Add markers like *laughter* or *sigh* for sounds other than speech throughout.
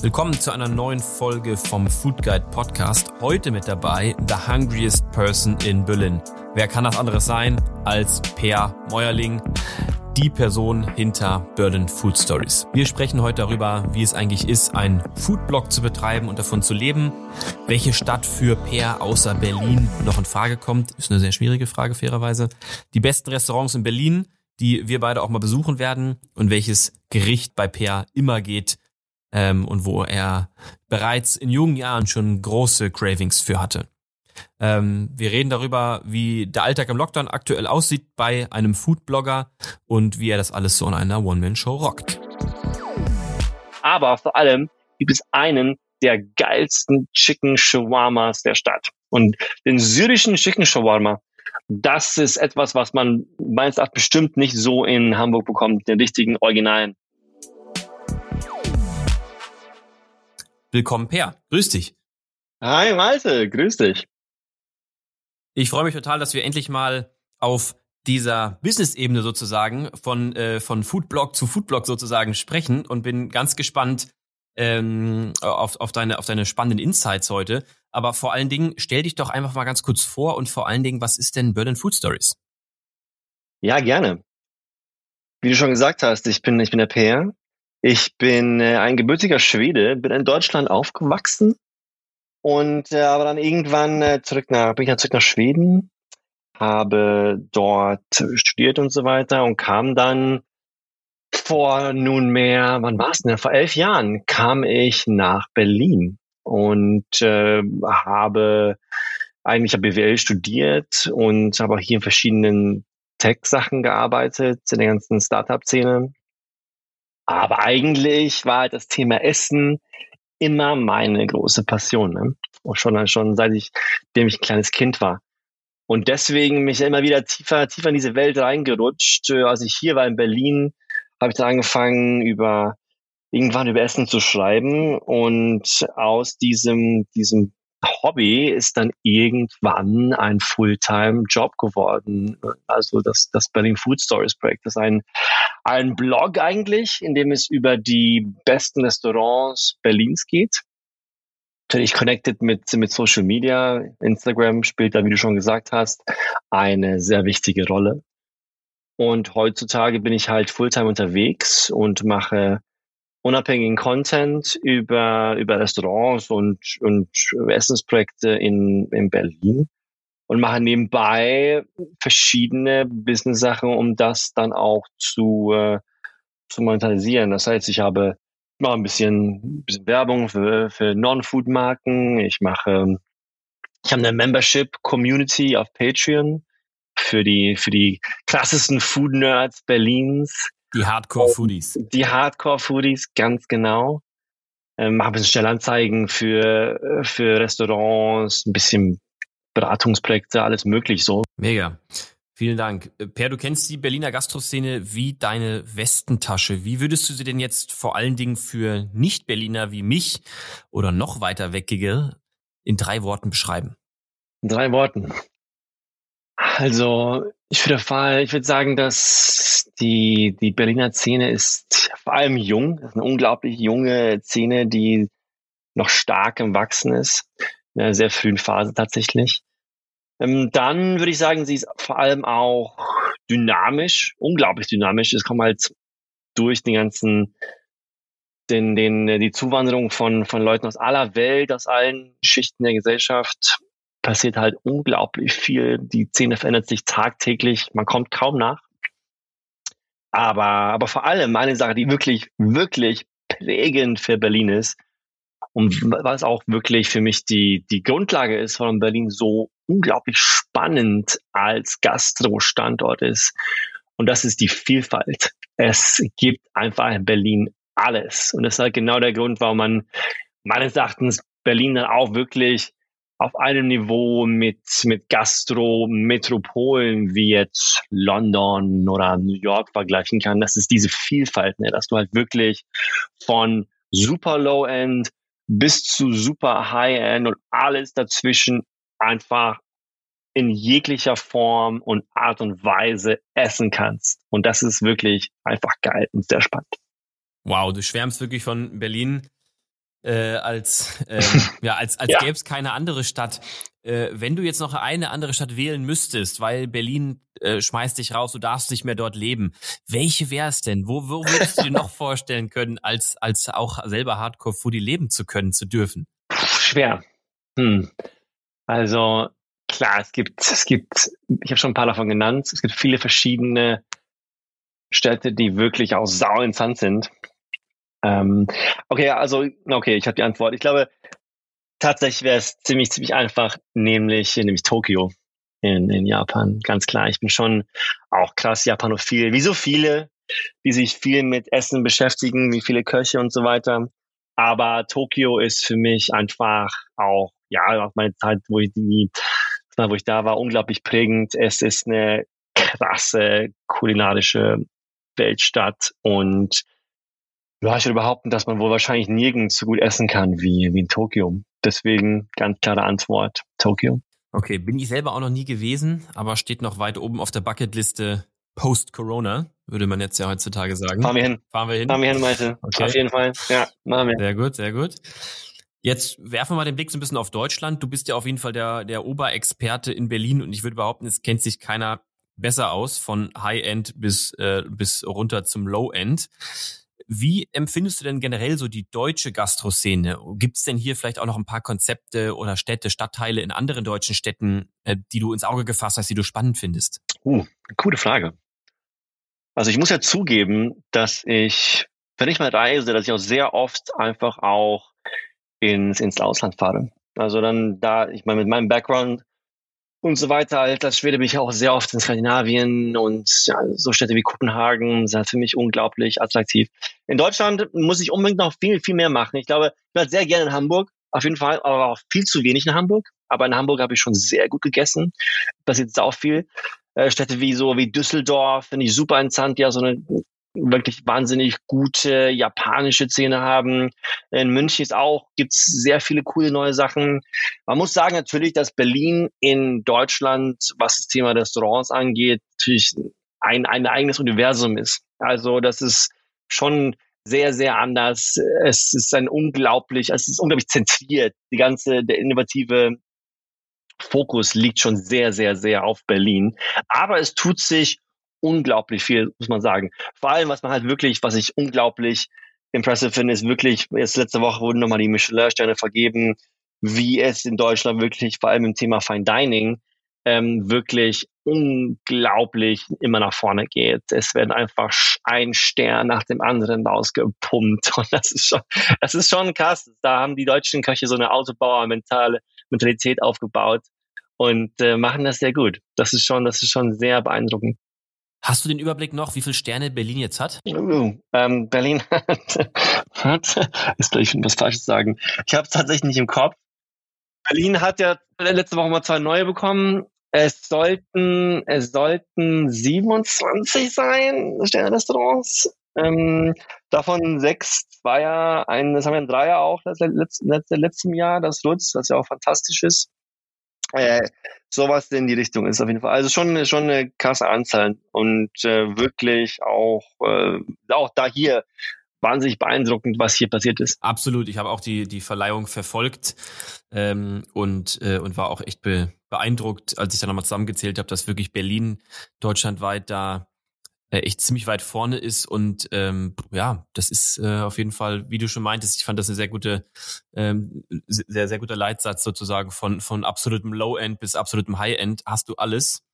Willkommen zu einer neuen Folge vom Food Guide Podcast. Heute mit dabei The Hungriest Person in Berlin. Wer kann das anderes sein als Per Meuerling, die Person hinter Berlin Food Stories. Wir sprechen heute darüber, wie es eigentlich ist, einen Foodblog zu betreiben und davon zu leben. Welche Stadt für Per außer Berlin noch in Frage kommt, ist eine sehr schwierige Frage fairerweise. Die besten Restaurants in Berlin, die wir beide auch mal besuchen werden und welches Gericht bei Per immer geht, ähm, und wo er bereits in jungen Jahren schon große Cravings für hatte. Ähm, wir reden darüber, wie der Alltag im Lockdown aktuell aussieht bei einem Foodblogger und wie er das alles so in einer One-Man-Show rockt. Aber vor allem gibt es einen der geilsten Chicken Shawarmas der Stadt. Und den syrischen Chicken Shawarma, das ist etwas, was man meines Erachtens bestimmt nicht so in Hamburg bekommt, den richtigen Originalen. Willkommen, Per. Grüß dich. Hi, Malte. Grüß dich. Ich freue mich total, dass wir endlich mal auf dieser Business-Ebene sozusagen von, äh, von Foodblog zu Foodblog sozusagen sprechen und bin ganz gespannt ähm, auf, auf, deine, auf deine spannenden Insights heute. Aber vor allen Dingen, stell dich doch einfach mal ganz kurz vor und vor allen Dingen, was ist denn Berlin Food Stories? Ja, gerne. Wie du schon gesagt hast, ich bin, ich bin der Per. Ich bin äh, ein gebürtiger Schwede, bin in Deutschland aufgewachsen und äh, aber dann irgendwann äh, zurück nach, bin ich dann zurück nach Schweden, habe dort studiert und so weiter und kam dann vor nunmehr, wann war es denn? Vor elf Jahren kam ich nach Berlin und äh, habe eigentlich habe BWL studiert und habe auch hier in verschiedenen Tech-Sachen gearbeitet, in der ganzen Startup-Szene aber eigentlich war halt das Thema Essen immer meine große Passion. Ne? Und schon, schon seit ich, dem ich ein kleines Kind war. Und deswegen mich immer wieder tiefer, tiefer in diese Welt reingerutscht. Als ich hier war in Berlin, habe ich dann angefangen, über irgendwann über Essen zu schreiben. Und aus diesem, diesem Hobby ist dann irgendwann ein Fulltime-Job geworden. Also das, das Berlin Food Stories Projekt. Das ist ein, ein Blog eigentlich, in dem es über die besten Restaurants Berlins geht. Natürlich connected mit, mit Social Media. Instagram spielt da, wie du schon gesagt hast, eine sehr wichtige Rolle. Und heutzutage bin ich halt Fulltime unterwegs und mache unabhängigen Content über, über Restaurants und, und Essensprojekte in, in Berlin und mache nebenbei verschiedene Business-Sachen, um das dann auch zu, äh, zu monetarisieren. Das heißt, ich habe mache ein bisschen, bisschen Werbung für, für Non-Food-Marken. Ich mache, ich habe eine Membership-Community auf Patreon für die, für die krassesten Food-Nerds Berlins. Die Hardcore-Foodies. Die Hardcore-Foodies, ganz genau. Ähm, mache ein bisschen Stellanzeigen für, für Restaurants, ein bisschen Beratungsprojekte, alles möglich so. Mega. Vielen Dank. Per, du kennst die Berliner Gastroszene wie deine Westentasche. Wie würdest du sie denn jetzt vor allen Dingen für Nicht-Berliner wie mich oder noch weiter weggige in drei Worten beschreiben? In drei Worten. Also, ich würde, ich würde sagen, dass die, die Berliner Szene ist vor allem jung. Das ist eine unglaublich junge Szene, die noch stark im Wachsen ist. In einer sehr frühen Phase tatsächlich. Ähm, dann würde ich sagen, sie ist vor allem auch dynamisch, unglaublich dynamisch. Es kommt halt durch den ganzen, den, den, die Zuwanderung von, von Leuten aus aller Welt, aus allen Schichten der Gesellschaft passiert halt unglaublich viel. Die Szene verändert sich tagtäglich. Man kommt kaum nach. Aber, aber vor allem eine Sache, die wirklich, wirklich prägend für Berlin ist und was auch wirklich für mich die, die Grundlage ist, warum Berlin so unglaublich spannend als Gastro-Standort ist. Und das ist die Vielfalt. Es gibt einfach in Berlin alles. Und das ist halt genau der Grund, warum man meines Erachtens Berlin dann auch wirklich auf einem Niveau mit, mit Gastro-Metropolen wie jetzt London oder New York vergleichen kann. Das ist diese Vielfalt, ne? dass du halt wirklich von super Low-End bis zu super High-End und alles dazwischen einfach in jeglicher Form und Art und Weise essen kannst. Und das ist wirklich einfach geil und sehr spannend. Wow, du schwärmst wirklich von Berlin äh, als, äh, *laughs* ja, als, als ja. gäbe es keine andere Stadt. Äh, wenn du jetzt noch eine andere Stadt wählen müsstest, weil Berlin äh, schmeißt dich raus, du darfst nicht mehr dort leben, welche wäre es denn? Wo, wo würdest du dir noch *laughs* vorstellen können, als, als auch selber Hardcore-Foodie leben zu können, zu dürfen? Schwer. Hm. Also klar, es gibt, es gibt, ich habe schon ein paar davon genannt, es gibt viele verschiedene Städte, die wirklich auch sau interessant sind. Ähm, okay, also, okay, ich habe die Antwort. Ich glaube, tatsächlich wäre es ziemlich, ziemlich einfach, nämlich, nämlich Tokio in, in Japan. Ganz klar. Ich bin schon auch krass Japanophil, wie so viele, die sich viel mit Essen beschäftigen, wie viele Köche und so weiter. Aber Tokio ist für mich einfach auch, ja, meine Zeit, wo ich die, wo ich da war, unglaublich prägend. Es ist eine krasse kulinarische Weltstadt und ich würde behaupten, dass man wohl wahrscheinlich nirgends so gut essen kann wie, wie in Tokio. Deswegen ganz klare Antwort, Tokio. Okay, bin ich selber auch noch nie gewesen, aber steht noch weit oben auf der Bucketliste Post-Corona, würde man jetzt ja heutzutage sagen. Fahren wir hin. Fahren wir hin. Fahren wir hin, Malte. Okay. Auf jeden Fall. Ja, machen wir. Sehr gut, sehr gut. Jetzt werfen wir mal den Blick so ein bisschen auf Deutschland. Du bist ja auf jeden Fall der, der Oberexperte in Berlin und ich würde behaupten, es kennt sich keiner besser aus, von High-End bis, äh, bis runter zum Low-End. Wie empfindest du denn generell so die deutsche Gastroszene? Gibt es denn hier vielleicht auch noch ein paar Konzepte oder Städte, Stadtteile in anderen deutschen Städten, äh, die du ins Auge gefasst hast, die du spannend findest? Uh, coole Frage. Also ich muss ja zugeben, dass ich, wenn ich mal reise, dass ich auch sehr oft einfach auch ins, ins Ausland fahre. Also dann da, ich meine, mit meinem Background und so weiter. Als Schwede bin ich auch sehr oft in Skandinavien und ja, so Städte wie Kopenhagen sind für mich unglaublich attraktiv. In Deutschland muss ich unbedingt noch viel, viel mehr machen. Ich glaube, ich war sehr gerne in Hamburg, auf jeden Fall, aber auch viel zu wenig in Hamburg. Aber in Hamburg habe ich schon sehr gut gegessen. Passiert auch viel. Äh, Städte wie so wie Düsseldorf finde ich super interessant, ja, so eine wirklich wahnsinnig gute japanische Szene haben. In München ist auch, gibt's sehr viele coole neue Sachen. Man muss sagen natürlich, dass Berlin in Deutschland, was das Thema Restaurants angeht, natürlich ein, ein eigenes Universum ist. Also das ist schon sehr, sehr anders. Es ist ein unglaublich, es ist unglaublich zentriert. Die ganze, der innovative Fokus liegt schon sehr, sehr, sehr auf Berlin. Aber es tut sich unglaublich viel, muss man sagen. Vor allem, was man halt wirklich, was ich unglaublich impressive finde, ist wirklich, jetzt letzte Woche wurden nochmal die Michelin-Sterne vergeben, wie es in Deutschland wirklich, vor allem im Thema Fine Dining, ähm, wirklich unglaublich immer nach vorne geht. Es werden einfach ein Stern nach dem anderen rausgepumpt *laughs* und das ist schon, das ist schon krass. Da haben die deutschen Köche so eine Autobauer-Mentalität aufgebaut und äh, machen das sehr gut. Das ist schon, das ist schon sehr beeindruckend. Hast du den Überblick noch, wie viele Sterne Berlin jetzt hat? Uh, ähm, Berlin *laughs* hat, hat ist gleich was Falsches sagen. Ich habe es tatsächlich nicht im Kopf. Berlin hat ja letzte Woche mal zwei neue bekommen. Es sollten, es sollten 27 sein, Sterne-Restaurants. Ähm, davon sechs Zweier, ein, das haben wir ein Dreier auch letztes, letztem Jahr, das Lutz, was ja auch fantastisch ist. Äh, sowas in die Richtung ist auf jeden Fall. Also schon, schon eine krasse Anzahl und äh, wirklich auch, äh, auch da hier wahnsinnig beeindruckend, was hier passiert ist. Absolut. Ich habe auch die, die Verleihung verfolgt ähm, und, äh, und war auch echt be beeindruckt, als ich da nochmal zusammengezählt habe, dass wirklich Berlin deutschlandweit da echt ziemlich weit vorne ist und ähm, ja, das ist äh, auf jeden Fall, wie du schon meintest, ich fand das eine sehr gute, ähm, sehr sehr guter Leitsatz sozusagen von von absolutem Low End bis absolutem High End hast du alles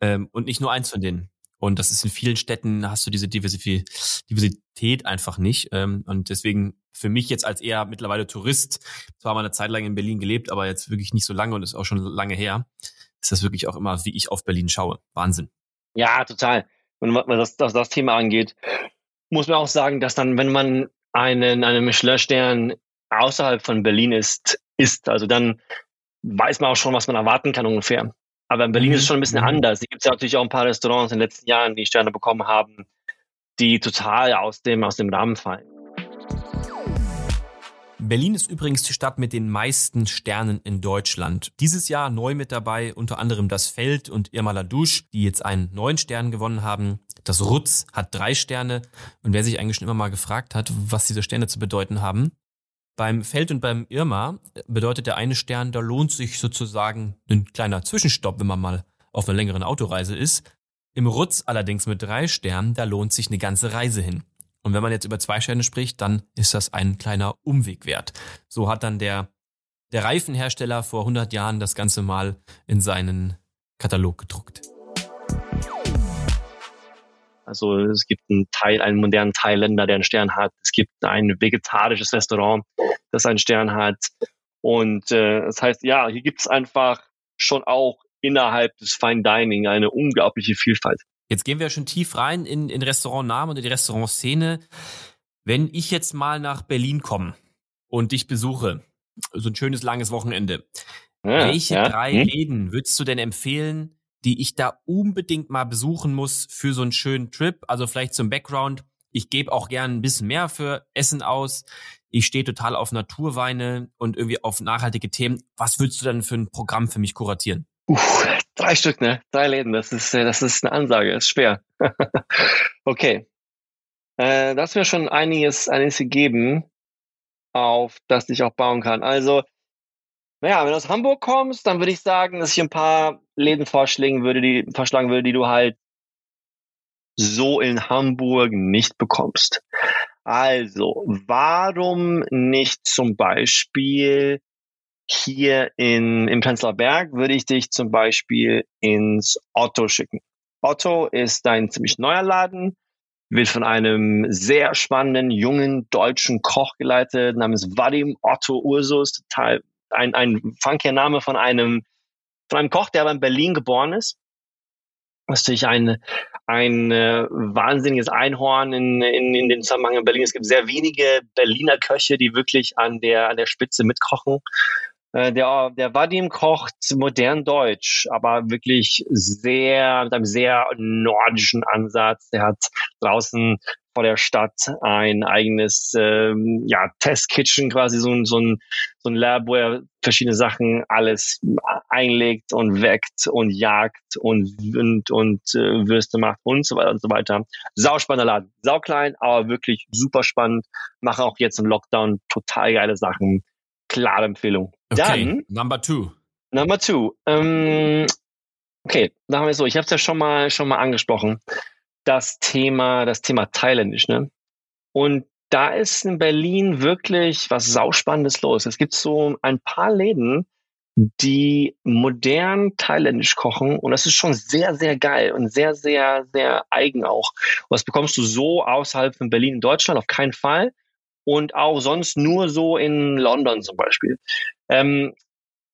ähm, und nicht nur eins von denen. Und das ist in vielen Städten hast du diese Diversität einfach nicht ähm, und deswegen für mich jetzt als eher mittlerweile Tourist, zwar mal eine Zeit lang in Berlin gelebt, aber jetzt wirklich nicht so lange und ist auch schon lange her, ist das wirklich auch immer, wie ich auf Berlin schaue. Wahnsinn. Ja, total. Und was das, das, das Thema angeht, muss man auch sagen, dass dann, wenn man einen, einen Michelin-Stern außerhalb von Berlin ist, ist, also dann weiß man auch schon, was man erwarten kann ungefähr. Aber in Berlin mhm. ist es schon ein bisschen mhm. anders. Hier gibt es ja natürlich auch ein paar Restaurants in den letzten Jahren, die Sterne bekommen haben, die total aus dem, aus dem Rahmen fallen. Berlin ist übrigens die Stadt mit den meisten Sternen in Deutschland. Dieses Jahr neu mit dabei unter anderem das Feld und Irma Ladouche, die jetzt einen neuen Stern gewonnen haben. Das Rutz hat drei Sterne und wer sich eigentlich schon immer mal gefragt hat, was diese Sterne zu bedeuten haben, beim Feld und beim Irma bedeutet der eine Stern, da lohnt sich sozusagen ein kleiner Zwischenstopp, wenn man mal auf einer längeren Autoreise ist. Im Rutz allerdings mit drei Sternen, da lohnt sich eine ganze Reise hin. Und wenn man jetzt über zwei Sterne spricht, dann ist das ein kleiner Umweg wert. So hat dann der, der Reifenhersteller vor 100 Jahren das Ganze mal in seinen Katalog gedruckt. Also es gibt einen Teil, einen modernen Thailänder, der einen Stern hat. Es gibt ein vegetarisches Restaurant, das einen Stern hat. Und äh, das heißt, ja, hier gibt es einfach schon auch innerhalb des Fine Dining eine unglaubliche Vielfalt. Jetzt gehen wir schon tief rein in, in Restaurantnamen und in die Restaurantszene. Wenn ich jetzt mal nach Berlin komme und dich besuche, so ein schönes langes Wochenende, ja, welche ja. drei hm? Läden würdest du denn empfehlen, die ich da unbedingt mal besuchen muss für so einen schönen Trip. Also vielleicht zum Background. Ich gebe auch gern ein bisschen mehr für Essen aus. Ich stehe total auf Naturweine und irgendwie auf nachhaltige Themen. Was würdest du denn für ein Programm für mich kuratieren? Uff, drei Stück, ne? Drei Läden. Das ist, äh, das ist eine Ansage. Das ist schwer. *laughs* okay. Äh, das wäre schon einiges, einiges gegeben, auf das ich auch bauen kann. Also, naja, wenn du aus Hamburg kommst, dann würde ich sagen, dass ich ein paar Läden vorschlagen würde, die, vorschlagen würde, die du halt so in Hamburg nicht bekommst. Also, warum nicht zum Beispiel hier in, im Prenzlauer Berg würde ich dich zum Beispiel ins Otto schicken. Otto ist ein ziemlich neuer Laden, wird von einem sehr spannenden jungen deutschen Koch geleitet namens Vadim Otto Ursus, total ein, ein funkier Name von einem, von einem Koch, der aber in Berlin geboren ist. Das ist natürlich ein, ein äh, wahnsinniges Einhorn in, in, in den Zusammenhang in Berlin. Es gibt sehr wenige Berliner Köche, die wirklich an der, an der Spitze mitkochen. Äh, der, der Vadim kocht modern Deutsch, aber wirklich sehr, mit einem sehr nordischen Ansatz. Er hat draußen vor der Stadt ein eigenes ähm, ja, Testkitchen, quasi so ein, so, ein, so ein Lab, wo er verschiedene Sachen alles einlegt und weckt und jagt und, und, und äh, Würste macht und so weiter und so weiter. Sauspannender Laden. Sauklein, aber wirklich super spannend. Mache auch jetzt im Lockdown total geile Sachen. Klare Empfehlung. Okay, Dann, number two. Number two. Ähm, okay, da haben wir so, ich habe es ja schon mal, schon mal angesprochen das Thema, das Thema Thailändisch, ne? Und da ist in Berlin wirklich was Sauspannendes los. Es gibt so ein paar Läden, die modern thailändisch kochen und das ist schon sehr, sehr geil und sehr, sehr, sehr eigen auch. Und das bekommst du so außerhalb von Berlin in Deutschland auf keinen Fall und auch sonst nur so in London zum Beispiel. Ähm,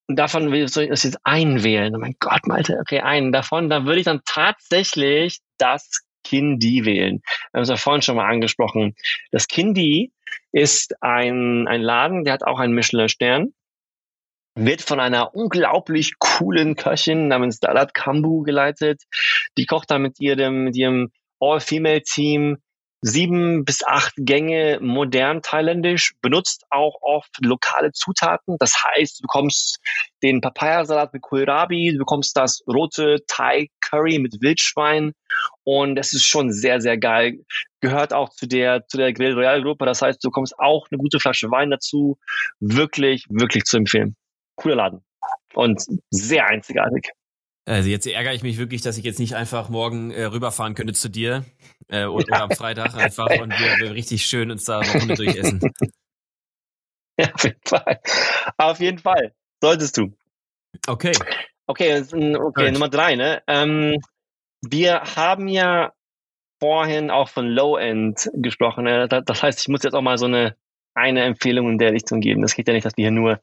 davon will ich das jetzt einwählen. Oh mein Gott, Malte, okay, einen davon, da würde ich dann tatsächlich das Kindi wählen. Wir haben es ja vorhin schon mal angesprochen. Das Kindi ist ein, ein Laden, der hat auch einen Michelin-Stern, wird von einer unglaublich coolen Köchin namens Dalat Kambu geleitet. Die kocht da mit ihrem, mit ihrem All-Female-Team sieben bis acht Gänge modern thailändisch, benutzt auch oft lokale Zutaten. Das heißt, du bekommst den Papayasalat mit Kohlrabi, du bekommst das rote Thai Curry mit Wildschwein und das ist schon sehr, sehr geil. Gehört auch zu der, zu der Grill Royal Gruppe. Das heißt, du bekommst auch eine gute Flasche Wein dazu. Wirklich, wirklich zu empfehlen. Cooler Laden. Und sehr einzigartig. Also jetzt ärgere ich mich wirklich, dass ich jetzt nicht einfach morgen äh, rüberfahren könnte zu dir äh, oder, ja. am Freitag einfach und wir, wir richtig schön uns da eine Runde durchessen. *laughs* Ja, auf jeden Fall. Auf jeden Fall. Solltest du. Okay. Okay, okay Nummer drei, ne? Ähm, wir haben ja vorhin auch von Low-End gesprochen. Ne? Das heißt, ich muss jetzt auch mal so eine, eine Empfehlung in der Richtung geben. Das geht ja nicht, dass wir hier nur,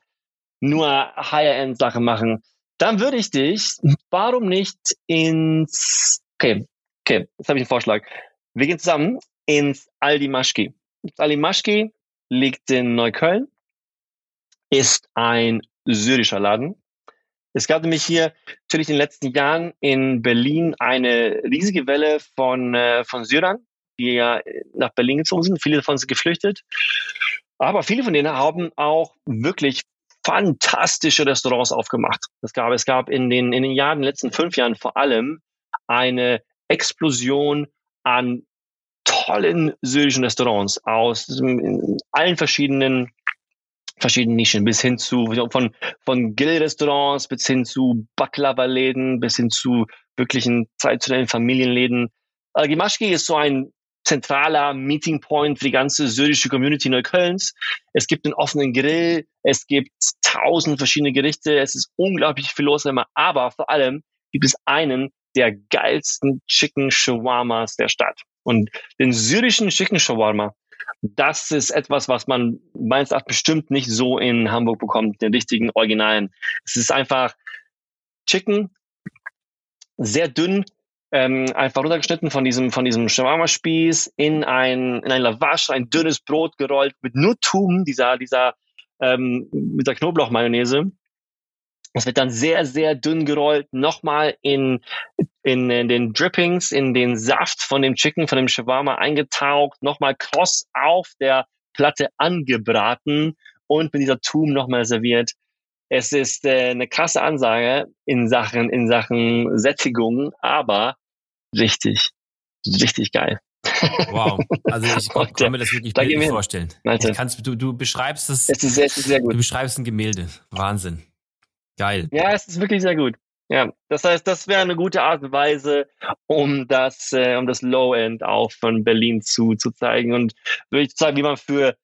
nur Higher-End-Sachen machen. Dann würde ich dich, warum nicht ins, okay, okay, jetzt habe ich einen Vorschlag. Wir gehen zusammen ins Aldi Maschki. Aldi Maschki liegt in Neukölln, ist ein syrischer Laden. Es gab nämlich hier natürlich in den letzten Jahren in Berlin eine riesige Welle von, äh, von Syrern, die ja nach Berlin gezogen sind. Viele davon sind geflüchtet. Aber viele von denen haben auch wirklich fantastische Restaurants aufgemacht. Es gab, es gab in den, in den Jahren, in den letzten fünf Jahren vor allem eine Explosion an tollen syrischen Restaurants aus allen verschiedenen verschiedenen Nischen bis hin zu von von Grillrestaurants bis hin zu Baklava-Läden bis hin zu wirklichen traditionellen Familienläden. Al-Gimashki ist so ein zentraler Meeting Point für die ganze syrische Community Neuköllns. Es gibt einen offenen Grill, es gibt tausend verschiedene Gerichte, es ist unglaublich viel los immer, aber vor allem gibt es einen der geilsten Chicken Shawarmas der Stadt. Und den syrischen Chicken Shawarma, das ist etwas, was man meines Erachtens bestimmt nicht so in Hamburg bekommt, den richtigen Originalen. Es ist einfach Chicken, sehr dünn, ähm, einfach runtergeschnitten von diesem, von diesem Shawarma-Spieß in ein, in ein Lavash, ein dünnes Brot gerollt mit nur Tum, dieser, dieser, ähm, mit der Knoblauchmayonnaise. Es wird dann sehr, sehr dünn gerollt, nochmal in, in, in den Drippings, in den Saft von dem Chicken, von dem Shawarma eingetaucht, nochmal kross auf der Platte angebraten und mit dieser Tum nochmal serviert. Es ist äh, eine krasse Ansage in Sachen, in Sachen Sättigung, aber richtig, richtig geil. Wow, *laughs* also ich kann, kann mir das wirklich da bildlich vorstellen. Ich kann's, du, du beschreibst es, es ist, es ist sehr gut. du beschreibst ein Gemälde. Wahnsinn. Geil. Ja, es ist wirklich sehr gut. Ja, das heißt, das wäre eine gute Art und Weise, um das, äh, um das Low-End auch von Berlin zu, zu zeigen und würde ich sagen, wie man für,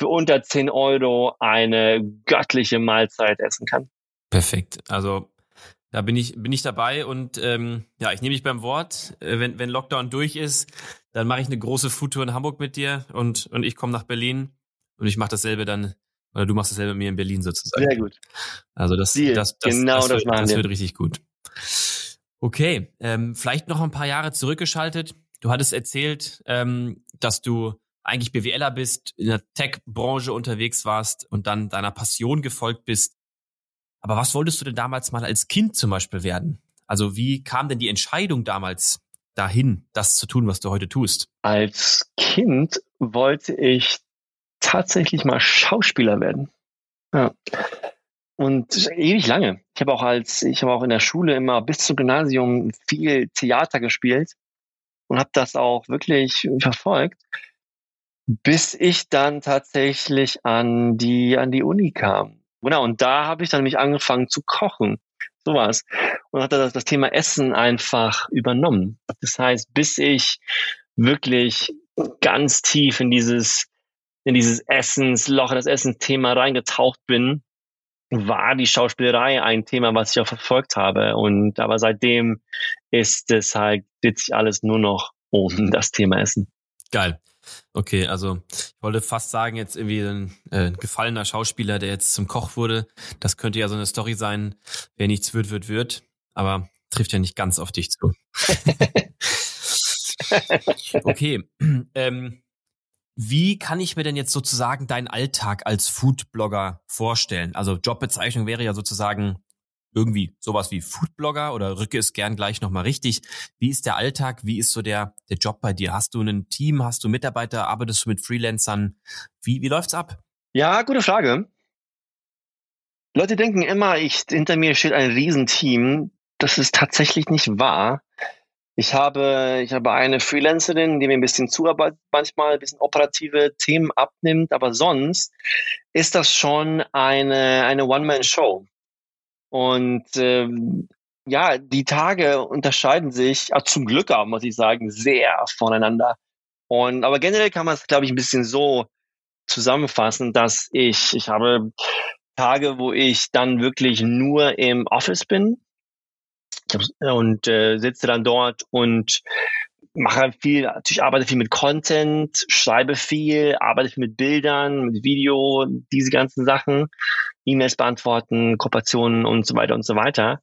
für unter 10 Euro eine göttliche Mahlzeit essen kann. Perfekt. Also da bin ich, bin ich dabei und ähm, ja, ich nehme dich beim Wort. Äh, wenn, wenn Lockdown durch ist, dann mache ich eine große Foodtour in Hamburg mit dir und, und ich komme nach Berlin und ich mache dasselbe dann oder du machst dasselbe mit mir in Berlin sozusagen. Sehr gut. Also das, das, das, genau das, das, wird, das wird richtig gut. Okay, ähm, vielleicht noch ein paar Jahre zurückgeschaltet. Du hattest erzählt, ähm, dass du eigentlich BWLer bist, in der Tech-Branche unterwegs warst und dann deiner Passion gefolgt bist. Aber was wolltest du denn damals mal als Kind zum Beispiel werden? Also wie kam denn die Entscheidung damals dahin, das zu tun, was du heute tust? Als Kind wollte ich tatsächlich mal Schauspieler werden. Ja. Und ewig lange. Ich habe auch als, ich habe auch in der Schule immer bis zum Gymnasium viel Theater gespielt und habe das auch wirklich verfolgt, bis ich dann tatsächlich an die, an die Uni kam. Genau, und da habe ich dann mich angefangen zu kochen. Sowas. Und hatte das, das Thema Essen einfach übernommen. Das heißt, bis ich wirklich ganz tief in dieses in dieses Essensloch, in das Essensthema reingetaucht bin, war die Schauspielerei ein Thema, was ich auch verfolgt habe. Und aber seitdem ist es halt, sich alles nur noch um das Thema Essen. Geil. Okay, also ich wollte fast sagen, jetzt irgendwie ein äh, gefallener Schauspieler, der jetzt zum Koch wurde. Das könnte ja so eine Story sein, wer nichts wird, wird, wird. Aber trifft ja nicht ganz auf dich zu. *laughs* okay. *clears throat* Ähm, wie kann ich mir denn jetzt sozusagen deinen Alltag als Foodblogger vorstellen? Also Jobbezeichnung wäre ja sozusagen irgendwie sowas wie Foodblogger oder rücke es gern gleich nochmal richtig. Wie ist der Alltag? Wie ist so der, der Job bei dir? Hast du ein Team? Hast du Mitarbeiter? Arbeitest du mit Freelancern? Wie, wie läuft's ab? Ja, gute Frage. Leute denken immer, ich, hinter mir steht ein Riesenteam. Das ist tatsächlich nicht wahr. Ich habe, ich habe eine Freelancerin, die mir ein bisschen zuarbeitet, manchmal ein bisschen operative Themen abnimmt, aber sonst ist das schon eine, eine One-Man-Show. Und ähm, ja, die Tage unterscheiden sich, also zum Glück auch, muss ich sagen, sehr voneinander. Und aber generell kann man es, glaube ich, ein bisschen so zusammenfassen, dass ich, ich habe Tage, wo ich dann wirklich nur im Office bin und äh, sitze dann dort und mache viel, natürlich arbeite viel mit Content, schreibe viel, arbeite viel mit Bildern, mit Video, diese ganzen Sachen, E-Mails beantworten, Kooperationen und so weiter und so weiter.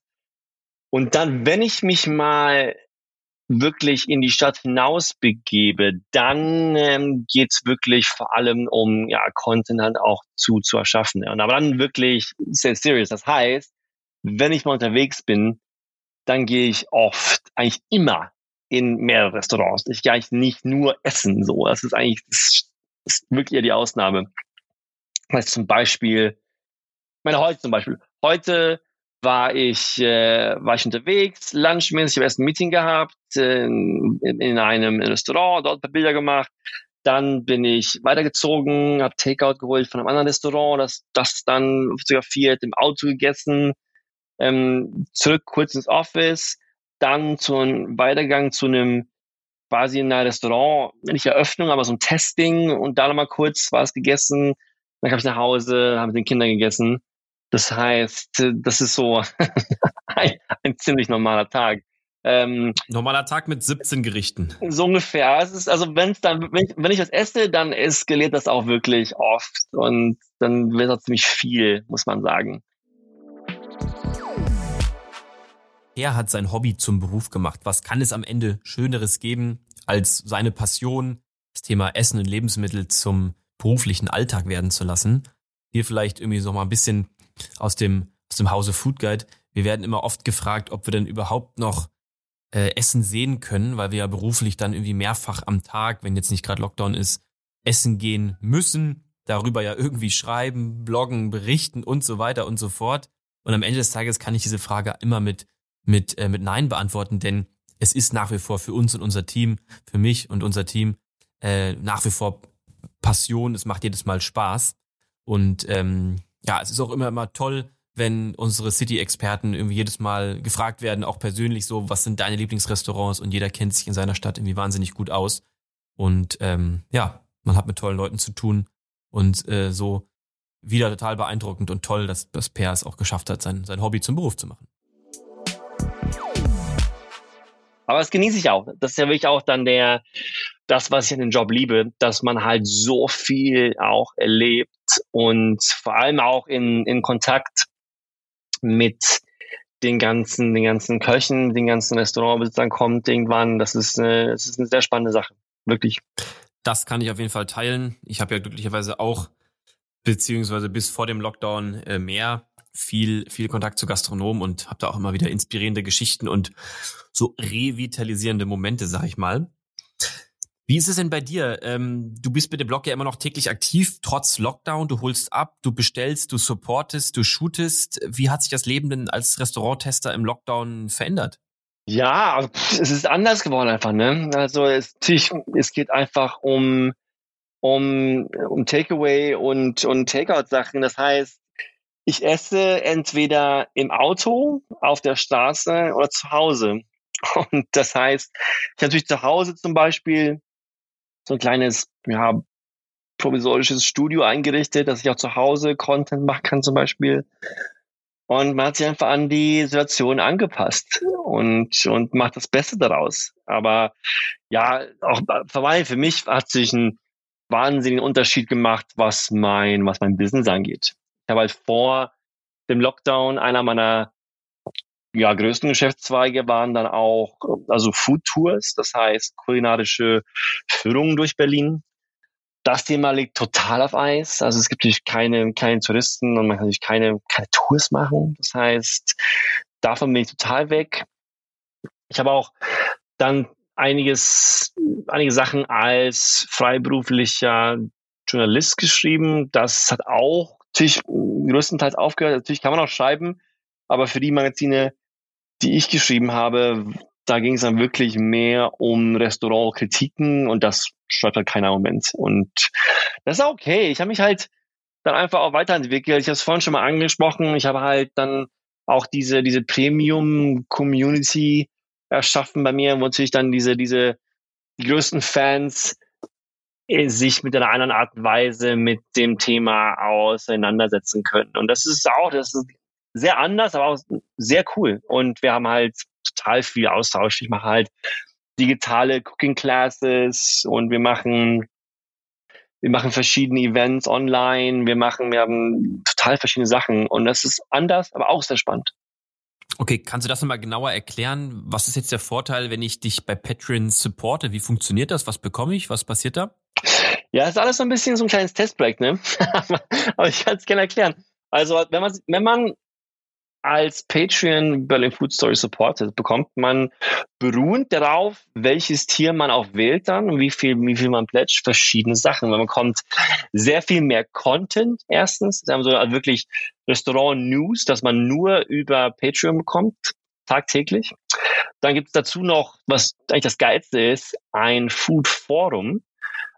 Und dann, wenn ich mich mal wirklich in die Stadt hinaus begebe, dann ähm, geht wirklich vor allem um ja, Content halt auch zu, zu erschaffen. Ja. Und aber dann wirklich sehr serious. Das heißt, wenn ich mal unterwegs bin, dann gehe ich oft, eigentlich immer in mehrere Restaurants. Ich gehe eigentlich nicht nur essen so. Das ist eigentlich, das ist wirklich eher die Ausnahme. Das zum Beispiel, ich meine heute zum Beispiel, heute war ich, äh, war ich unterwegs, lunchmäßig, ich habe erst ein Meeting gehabt äh, in, in einem Restaurant, dort ein paar Bilder gemacht. Dann bin ich weitergezogen, habe Takeout geholt von einem anderen Restaurant, das, das dann fotografiert, im Auto gegessen, ähm, zurück kurz ins Office, dann zu einem Weitergang zu einem quasi in einem Restaurant, nicht Eröffnung, aber so ein Testing und da nochmal kurz was gegessen. Dann kam ich nach Hause, habe mit den Kindern gegessen. Das heißt, das ist so *laughs* ein, ein ziemlich normaler Tag. Ähm, Normaler Tag mit 17 Gerichten. So ungefähr. Es ist, also wenn's dann, wenn ich, wenn ich was esse, dann eskaliert das auch wirklich oft und dann wird das ziemlich viel, muss man sagen. Er hat sein Hobby zum Beruf gemacht. Was kann es am Ende Schöneres geben, als seine Passion, das Thema Essen und Lebensmittel zum beruflichen Alltag werden zu lassen? Hier vielleicht irgendwie so mal ein bisschen aus dem, aus dem Hause Food Guide. Wir werden immer oft gefragt, ob wir denn überhaupt noch äh, Essen sehen können, weil wir ja beruflich dann irgendwie mehrfach am Tag, wenn jetzt nicht gerade Lockdown ist, essen gehen müssen, darüber ja irgendwie schreiben, bloggen, berichten und so weiter und so fort. Und am Ende des Tages kann ich diese Frage immer mit mit, äh, mit Nein beantworten, denn es ist nach wie vor für uns und unser Team, für mich und unser Team, äh, nach wie vor Passion. Es macht jedes Mal Spaß. Und ähm, ja, es ist auch immer, immer toll, wenn unsere City-Experten irgendwie jedes Mal gefragt werden, auch persönlich so, was sind deine Lieblingsrestaurants? Und jeder kennt sich in seiner Stadt irgendwie wahnsinnig gut aus. Und ähm, ja, man hat mit tollen Leuten zu tun. Und äh, so wieder total beeindruckend und toll, dass, dass Per es auch geschafft hat, sein, sein Hobby zum Beruf zu machen. Aber das genieße ich auch. Das ist ja wirklich auch dann der, das, was ich an dem Job liebe, dass man halt so viel auch erlebt und vor allem auch in, in Kontakt mit den ganzen, den ganzen Köchen, den ganzen Restaurantbesitzern kommt irgendwann. Das ist, eine, das ist eine sehr spannende Sache. Wirklich. Das kann ich auf jeden Fall teilen. Ich habe ja glücklicherweise auch, beziehungsweise bis vor dem Lockdown äh, mehr viel, viel Kontakt zu Gastronomen und habe da auch immer wieder inspirierende Geschichten und so revitalisierende Momente, sag ich mal. Wie ist es denn bei dir? Ähm, du bist mit dem Blog ja immer noch täglich aktiv, trotz Lockdown. Du holst ab, du bestellst, du supportest, du shootest. Wie hat sich das Leben denn als Restauranttester im Lockdown verändert? Ja, also, es ist anders geworden einfach. Ne? Also es, es geht einfach um um um Takeaway und und Takeout-Sachen. Das heißt, ich esse entweder im Auto, auf der Straße oder zu Hause. Und das heißt, ich habe natürlich zu Hause zum Beispiel so ein kleines, ja, provisorisches Studio eingerichtet, dass ich auch zu Hause Content machen kann zum Beispiel. Und man hat sich einfach an die Situation angepasst und, und macht das Beste daraus. Aber ja, auch für mich hat sich ein wahnsinnigen Unterschied gemacht, was mein, was mein Business angeht. Ich habe halt vor dem Lockdown einer meiner ja, größten Geschäftszweige waren dann auch also Food Tours, das heißt kulinarische Führungen durch Berlin. Das Thema liegt total auf Eis. Also es gibt natürlich keine, keine Touristen und man kann natürlich keine, keine Tours machen. Das heißt, davon bin ich total weg. Ich habe auch dann einiges, einige Sachen als freiberuflicher Journalist geschrieben. Das hat auch natürlich größtenteils aufgehört. Natürlich kann man auch schreiben, aber für die Magazine, die ich geschrieben habe, da ging es dann wirklich mehr um Restaurantkritiken und das schreibt halt keiner im Moment. Und das ist okay. Ich habe mich halt dann einfach auch weiterentwickelt. Ich habe es vorhin schon mal angesprochen. Ich habe halt dann auch diese, diese Premium-Community erschaffen bei mir, wo natürlich dann diese, diese die größten Fans sich mit einer anderen Art und Weise mit dem Thema auseinandersetzen können. Und das ist auch, das ist sehr anders, aber auch sehr cool. Und wir haben halt total viel Austausch. Ich mache halt digitale Cooking Classes und wir machen wir machen verschiedene Events online, wir machen, wir haben total verschiedene Sachen und das ist anders, aber auch sehr spannend. Okay, kannst du das nochmal genauer erklären? Was ist jetzt der Vorteil, wenn ich dich bei Patreon supporte? Wie funktioniert das? Was bekomme ich? Was passiert da? Ja, ist alles so ein bisschen so ein kleines Testprojekt, ne? *laughs* Aber ich kann es gerne erklären. Also, wenn man, wenn man als Patreon Berlin Food Story supportet, bekommt man beruhend darauf, welches Tier man auch wählt dann und wie viel, wie viel man pledgt, verschiedene Sachen. Man bekommt sehr viel mehr Content erstens. Wir haben so wirklich Restaurant News, dass man nur über Patreon bekommt, tagtäglich. Dann gibt es dazu noch, was eigentlich das Geilste ist, ein Food Forum.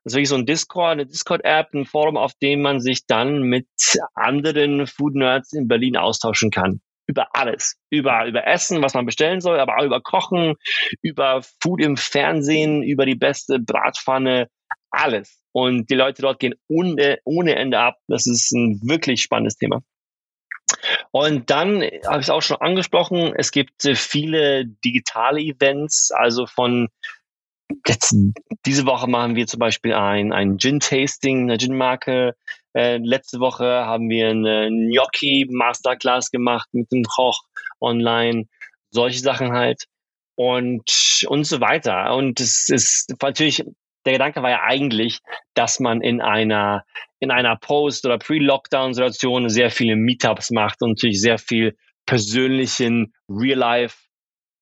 Das ist wirklich so ein Discord, eine Discord-App, ein Forum, auf dem man sich dann mit anderen Food Nerds in Berlin austauschen kann über alles. Über, über Essen, was man bestellen soll, aber auch über Kochen, über Food im Fernsehen, über die beste Bratpfanne, alles. Und die Leute dort gehen ohne, ohne Ende ab. Das ist ein wirklich spannendes Thema. Und dann habe ich es auch schon angesprochen, es gibt viele digitale Events, also von jetzt diese Woche machen wir zum Beispiel ein, ein Gin-Tasting, eine Gin-Marke. Äh, letzte Woche haben wir eine Gnocchi-Masterclass gemacht mit dem Koch online. Solche Sachen halt. Und, und so weiter. Und es ist natürlich, der Gedanke war ja eigentlich, dass man in einer, in einer Post- oder Pre-Lockdown-Situation sehr viele Meetups macht und natürlich sehr viel persönlichen Real-Life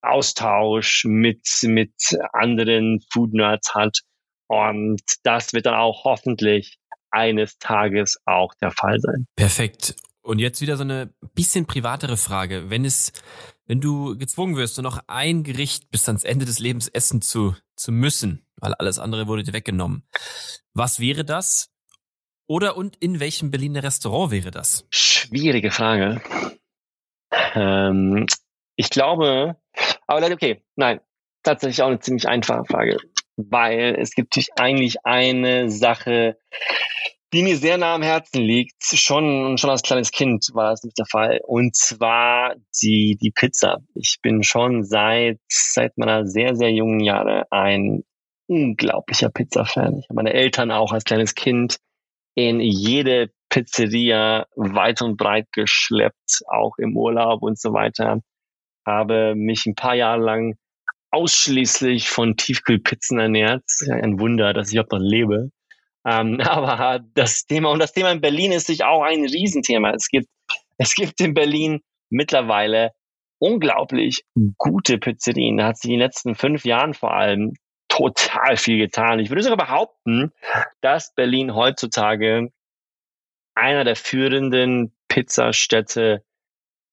Austausch mit, mit anderen Food Nerds hat. Und das wird dann auch hoffentlich eines Tages auch der Fall sein. Perfekt. Und jetzt wieder so eine bisschen privatere Frage. Wenn es, wenn du gezwungen wirst, nur noch ein Gericht bis ans Ende des Lebens essen zu, zu müssen, weil alles andere wurde dir weggenommen. Was wäre das? Oder und in welchem Berliner Restaurant wäre das? Schwierige Frage. Ähm, ich glaube, aber leider okay, nein, tatsächlich auch eine ziemlich einfache Frage, weil es gibt natürlich eigentlich eine Sache, die mir sehr nah am Herzen liegt. Schon, schon als kleines Kind war das nicht der Fall. Und zwar die, die Pizza. Ich bin schon seit, seit meiner sehr, sehr jungen Jahre ein unglaublicher Pizza-Fan. Ich habe meine Eltern auch als kleines Kind in jede Pizzeria weit und breit geschleppt, auch im Urlaub und so weiter habe mich ein paar Jahre lang ausschließlich von Tiefkühlpizzen ernährt. Ein Wunder, dass ich überhaupt noch lebe. Ähm, *laughs* aber das Thema, und das Thema in Berlin ist sich auch ein Riesenthema. Es gibt, es gibt in Berlin mittlerweile unglaublich gute Pizzerien. Da hat sich in den letzten fünf Jahren vor allem total viel getan. Ich würde sogar behaupten, dass Berlin heutzutage einer der führenden Pizzastädte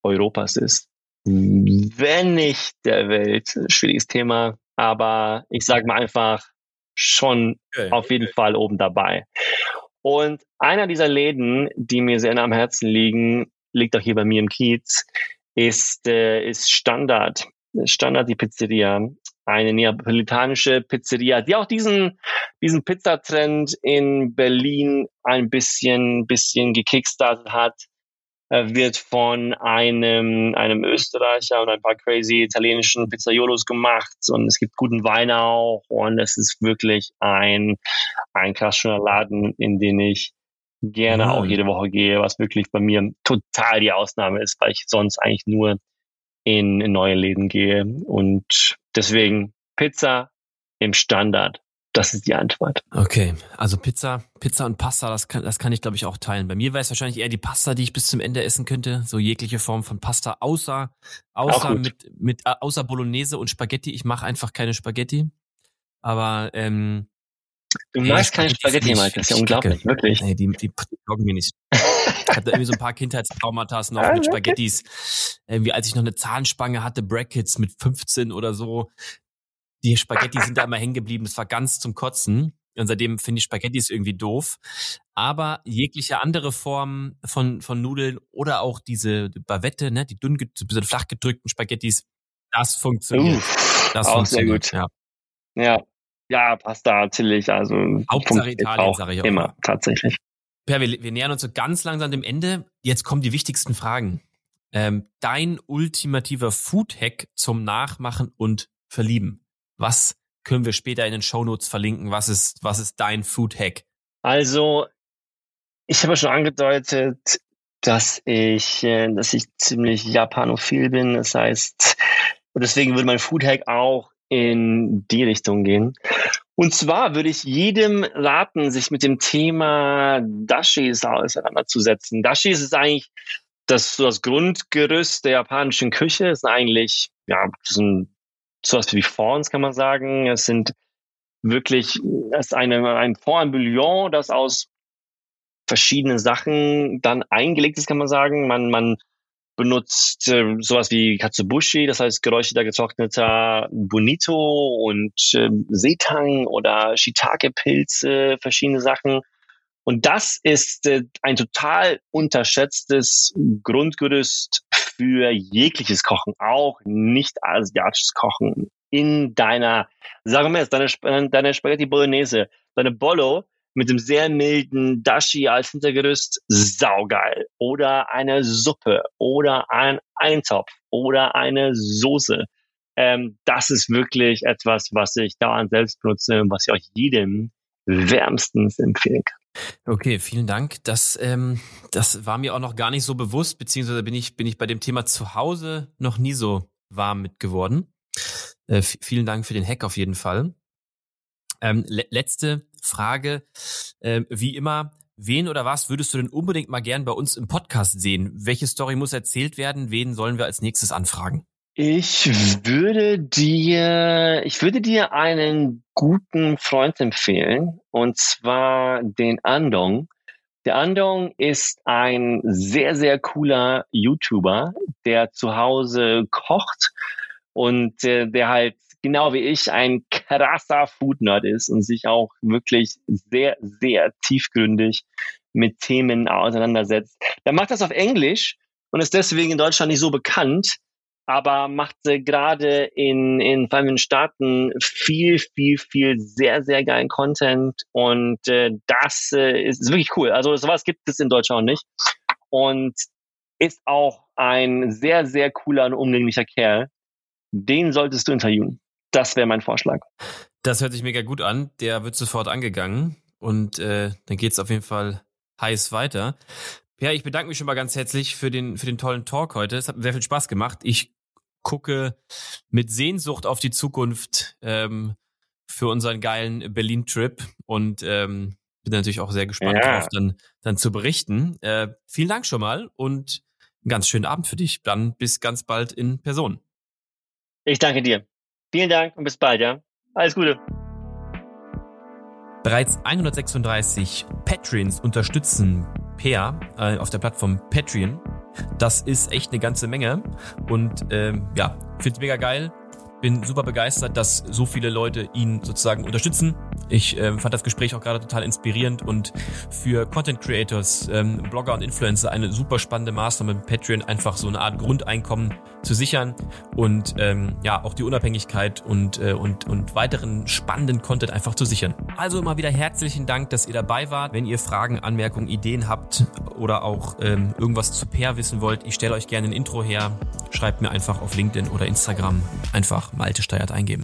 Europas ist wenn nicht der Welt. Schwieriges Thema, aber ich sage mal einfach schon okay. auf jeden Fall oben dabei. Und einer dieser Läden, die mir sehr nah am Herzen liegen, liegt auch hier bei mir im Kiez, ist, äh, ist Standard. Standard, die Pizzeria. Eine neapolitanische Pizzeria, die auch diesen, diesen Pizzatrend in Berlin ein bisschen, bisschen gekickstartet hat wird von einem, einem Österreicher und ein paar crazy italienischen Pizzaiolos gemacht. Und es gibt guten Wein auch. Und es ist wirklich ein, ein krass schöner Laden, in den ich gerne mhm. auch jede Woche gehe, was wirklich bei mir total die Ausnahme ist, weil ich sonst eigentlich nur in, in neue Läden gehe. Und deswegen Pizza im Standard das ist die Antwort. Okay, also Pizza, Pizza und Pasta, das kann, das kann ich glaube ich auch teilen. Bei mir wäre es wahrscheinlich eher die Pasta, die ich bis zum Ende essen könnte, so jegliche Form von Pasta, außer außer mit mit äh, außer Bolognese und Spaghetti. Ich mache einfach keine Spaghetti, aber ähm, Du magst keine Spaghetti, Mike, das ist ja unglaublich, kacke. wirklich. Nee, die, die, die taugen mir nicht. Ich hatte irgendwie so ein paar *laughs* Kindheitstraumata noch ah, mit Spaghettis. Irgendwie als ich noch eine Zahnspange hatte, Brackets mit 15 oder so, die Spaghetti sind da immer hängen geblieben. Das war ganz zum Kotzen. Und seitdem finde ich Spaghettis irgendwie doof. Aber jegliche andere Form von, von Nudeln oder auch diese Bavette, ne, die dünn, bisschen flach gedrückten Spaghettis, das funktioniert. Uh, das auch funktioniert, sehr gut. Ja. ja. Ja, Pasta natürlich. Also Hauptsache Italien, sage ich auch. Immer, tatsächlich. Per, wir, wir nähern uns so ganz langsam dem Ende. Jetzt kommen die wichtigsten Fragen. Ähm, dein ultimativer Food-Hack zum Nachmachen und Verlieben. Was können wir später in den Shownotes verlinken? Was ist, was ist dein Food Hack? Also, ich habe schon angedeutet, dass ich, äh, dass ich ziemlich japanophil bin. Das heißt, und deswegen würde mein Food Hack auch in die Richtung gehen. Und zwar würde ich jedem raten, sich mit dem Thema Dashis auseinanderzusetzen. Dashis ist eigentlich das, das Grundgerüst der japanischen Küche ist eigentlich, ja, sind sowas wie Fonds, kann man sagen. Es sind wirklich, es ist eine, ein Fond, ein Bouillon, das aus verschiedenen Sachen dann eingelegt ist, kann man sagen. Man, man benutzt äh, sowas wie Katsubushi, das heißt geräucherter, getrockneter Bonito und äh, Seetang oder Shiitake-Pilze, verschiedene Sachen. Und das ist äh, ein total unterschätztes Grundgerüst für jegliches Kochen, auch nicht asiatisches Kochen. In deiner, sagen wir jetzt, deine, deine Spaghetti Bolognese, deine Bollo mit dem sehr milden Dashi als Hintergerüst, saugeil. Oder eine Suppe oder ein Eintopf oder eine Soße. Ähm, das ist wirklich etwas, was ich dauernd selbst benutze und was ich euch jedem wärmstens empfehlen kann. Okay, vielen Dank. Das, ähm, das war mir auch noch gar nicht so bewusst, beziehungsweise bin ich, bin ich bei dem Thema zu Hause noch nie so warm mit geworden. Äh, vielen Dank für den Hack auf jeden Fall. Ähm, le letzte Frage. Äh, wie immer, wen oder was würdest du denn unbedingt mal gern bei uns im Podcast sehen? Welche Story muss erzählt werden? Wen sollen wir als nächstes anfragen? Ich würde dir, ich würde dir einen guten Freund empfehlen, und zwar den Andong. Der Andong ist ein sehr, sehr cooler YouTuber, der zu Hause kocht und äh, der halt genau wie ich ein krasser Foodnerd ist und sich auch wirklich sehr, sehr tiefgründig mit Themen auseinandersetzt. Der macht das auf Englisch und ist deswegen in Deutschland nicht so bekannt, aber macht gerade in, in vor allem in Staaten viel, viel, viel sehr, sehr geilen Content und äh, das äh, ist, ist wirklich cool. Also sowas gibt es in Deutschland nicht und ist auch ein sehr, sehr cooler und umgänglicher Kerl. Den solltest du interviewen. Das wäre mein Vorschlag. Das hört sich mega gut an. Der wird sofort angegangen und äh, dann geht's auf jeden Fall heiß weiter. Ja, ich bedanke mich schon mal ganz herzlich für den, für den tollen Talk heute. Es hat sehr viel Spaß gemacht. Ich gucke mit Sehnsucht auf die Zukunft ähm, für unseren geilen Berlin-Trip und ähm, bin natürlich auch sehr gespannt ja. darauf, dann, dann zu berichten. Äh, vielen Dank schon mal und einen ganz schönen Abend für dich. Dann bis ganz bald in Person. Ich danke dir. Vielen Dank und bis bald, ja. Alles Gute. Bereits 136 Patreons unterstützen Peer äh, auf der Plattform Patreon. Das ist echt eine ganze Menge. Und ähm, ja, finde es mega geil. Bin super begeistert, dass so viele Leute ihn sozusagen unterstützen. Ich äh, fand das Gespräch auch gerade total inspirierend und für Content Creators, ähm, Blogger und Influencer eine super spannende Maßnahme mit Patreon, einfach so eine Art Grundeinkommen zu sichern und ähm, ja auch die Unabhängigkeit und, äh, und, und weiteren spannenden Content einfach zu sichern. Also immer wieder herzlichen Dank, dass ihr dabei wart. Wenn ihr Fragen, Anmerkungen, Ideen habt oder auch ähm, irgendwas zu Pair wissen wollt, ich stelle euch gerne ein Intro her. Schreibt mir einfach auf LinkedIn oder Instagram einfach Malte Steuert eingeben.